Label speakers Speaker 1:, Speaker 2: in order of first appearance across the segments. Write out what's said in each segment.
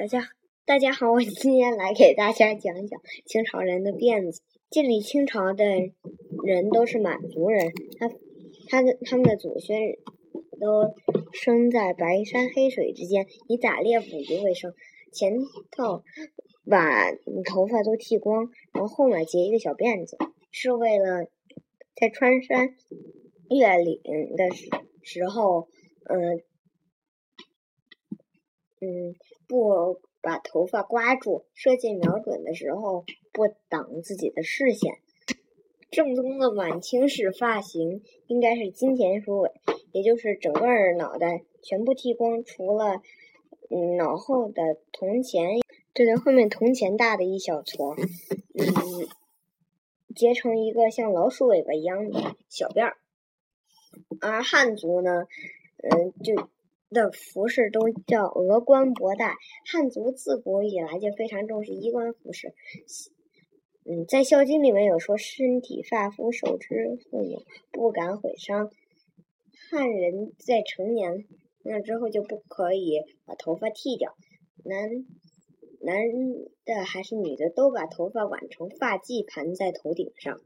Speaker 1: 大家大家好，我今天来给大家讲讲清朝人的辫子。建立清朝的人都是满族人，他他的他们的祖先都生在白山黑水之间，以打猎捕鱼为生。前头把头发都剃光，然后后面结一个小辫子，是为了在穿山越岭的时时候，嗯。嗯，不把头发刮住，射箭瞄准的时候不挡自己的视线。正宗的晚清式发型应该是金钱鼠尾，也就是整个脑袋全部剃光，除了嗯脑后的铜钱，这对后面铜钱大的一小撮，嗯，结成一个像老鼠尾巴一样的小辫儿。而汉族呢，嗯，就。的服饰都叫峨冠博带。汉族自古以来就非常重视衣冠服饰。嗯，在《孝经》里面有说：“身体发肤受之父母，不敢毁伤。”汉人在成年那之后就不可以把头发剃掉，男男的还是女的都把头发挽成发髻盘在头顶上。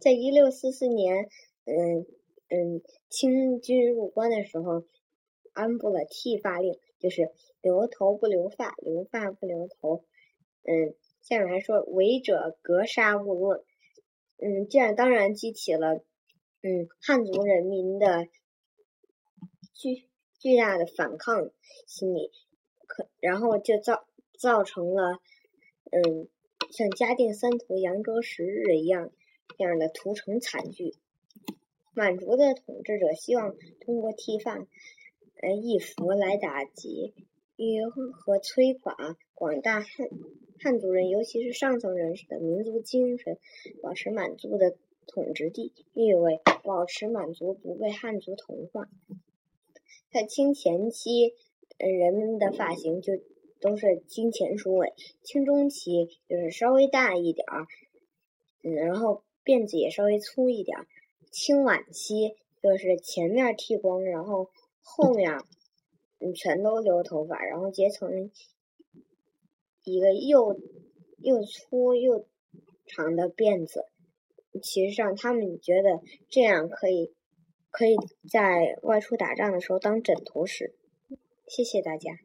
Speaker 1: 在一六四四年，嗯嗯，清军入关的时候。颁布了剃发令，就是留头不留发，留发不留头。嗯，下面还说违者格杀勿论。嗯，这样当然激起了嗯汉族人民的巨巨大的反抗心理，可然后就造造成了嗯像嘉定三屠、扬州十日一样这样的屠城惨剧。满族的统治者希望通过剃发。呃，一服来打击与和摧垮广大汉汉族人，尤其是上层人士的民族精神，保持满族的统治地地位，保持满族不被汉族同化。在清前期，人们的发型就都是金钱鼠尾；清中期就是稍微大一点儿，嗯，然后辫子也稍微粗一点儿；清晚期就是前面剃光，然后。后面，你，全都留头发，然后结成一个又又粗又长的辫子。其实上，他们觉得这样可以可以在外出打仗的时候当枕头使。谢谢大家。